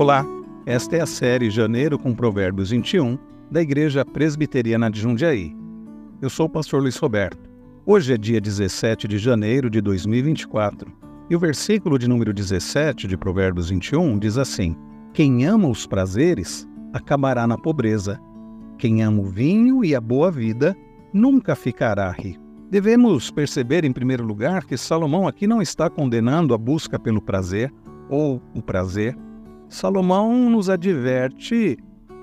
Olá, esta é a série Janeiro com Provérbios 21 da Igreja Presbiteriana de Jundiaí. Eu sou o pastor Luiz Roberto. Hoje é dia 17 de janeiro de 2024 e o versículo de número 17 de Provérbios 21 diz assim: Quem ama os prazeres acabará na pobreza. Quem ama o vinho e a boa vida nunca ficará rico. Devemos perceber, em primeiro lugar, que Salomão aqui não está condenando a busca pelo prazer ou o prazer, Salomão nos adverte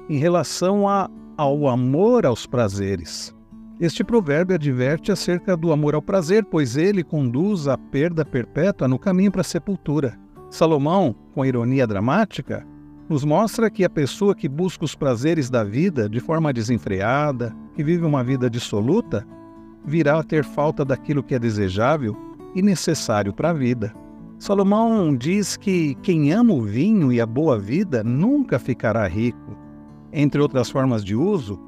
em relação a, ao amor aos prazeres. Este provérbio adverte acerca do amor ao prazer, pois ele conduz à perda perpétua no caminho para a sepultura. Salomão, com ironia dramática, nos mostra que a pessoa que busca os prazeres da vida de forma desenfreada, que vive uma vida dissoluta, virá a ter falta daquilo que é desejável e necessário para a vida. Salomão diz que quem ama o vinho e a boa vida nunca ficará rico. Entre outras formas de uso,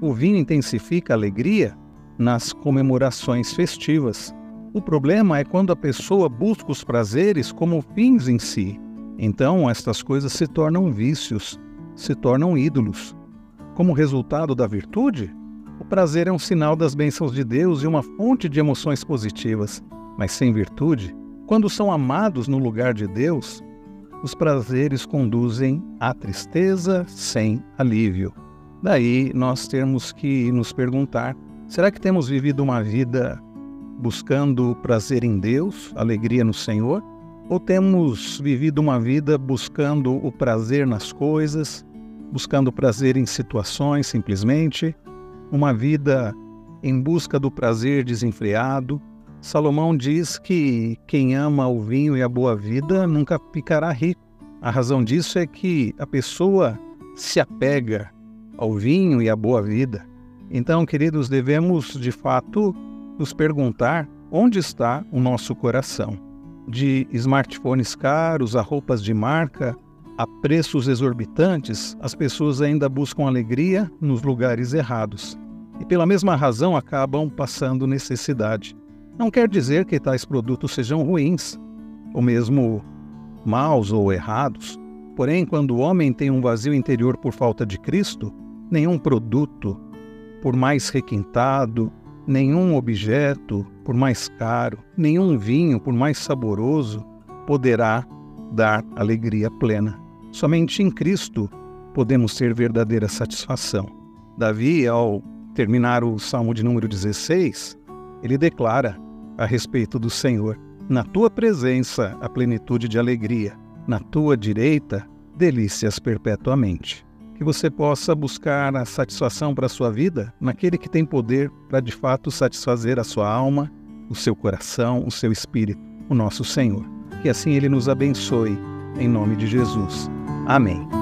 o vinho intensifica a alegria nas comemorações festivas. O problema é quando a pessoa busca os prazeres como fins em si. Então, estas coisas se tornam vícios, se tornam ídolos. Como resultado da virtude, o prazer é um sinal das bênçãos de Deus e uma fonte de emoções positivas, mas sem virtude, quando são amados no lugar de Deus, os prazeres conduzem à tristeza sem alívio. Daí nós temos que nos perguntar: será que temos vivido uma vida buscando prazer em Deus, alegria no Senhor? Ou temos vivido uma vida buscando o prazer nas coisas, buscando prazer em situações simplesmente? Uma vida em busca do prazer desenfreado, Salomão diz que quem ama o vinho e a boa vida nunca ficará rico. A razão disso é que a pessoa se apega ao vinho e à boa vida. Então, queridos, devemos de fato nos perguntar onde está o nosso coração. De smartphones caros a roupas de marca, a preços exorbitantes, as pessoas ainda buscam alegria nos lugares errados. E pela mesma razão acabam passando necessidade. Não quer dizer que tais produtos sejam ruins, ou mesmo maus ou errados. Porém, quando o homem tem um vazio interior por falta de Cristo, nenhum produto, por mais requintado, nenhum objeto, por mais caro, nenhum vinho, por mais saboroso, poderá dar alegria plena. Somente em Cristo podemos ter verdadeira satisfação. Davi, ao terminar o Salmo de número 16, ele declara: a respeito do Senhor. Na tua presença, a plenitude de alegria. Na tua direita, delícias perpetuamente. Que você possa buscar a satisfação para a sua vida naquele que tem poder para de fato satisfazer a sua alma, o seu coração, o seu espírito, o nosso Senhor. Que assim ele nos abençoe, em nome de Jesus. Amém.